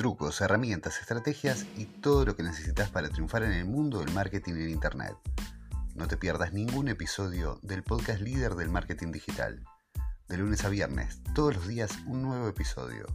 trucos, herramientas, estrategias y todo lo que necesitas para triunfar en el mundo del marketing en Internet. No te pierdas ningún episodio del podcast líder del marketing digital. De lunes a viernes, todos los días un nuevo episodio.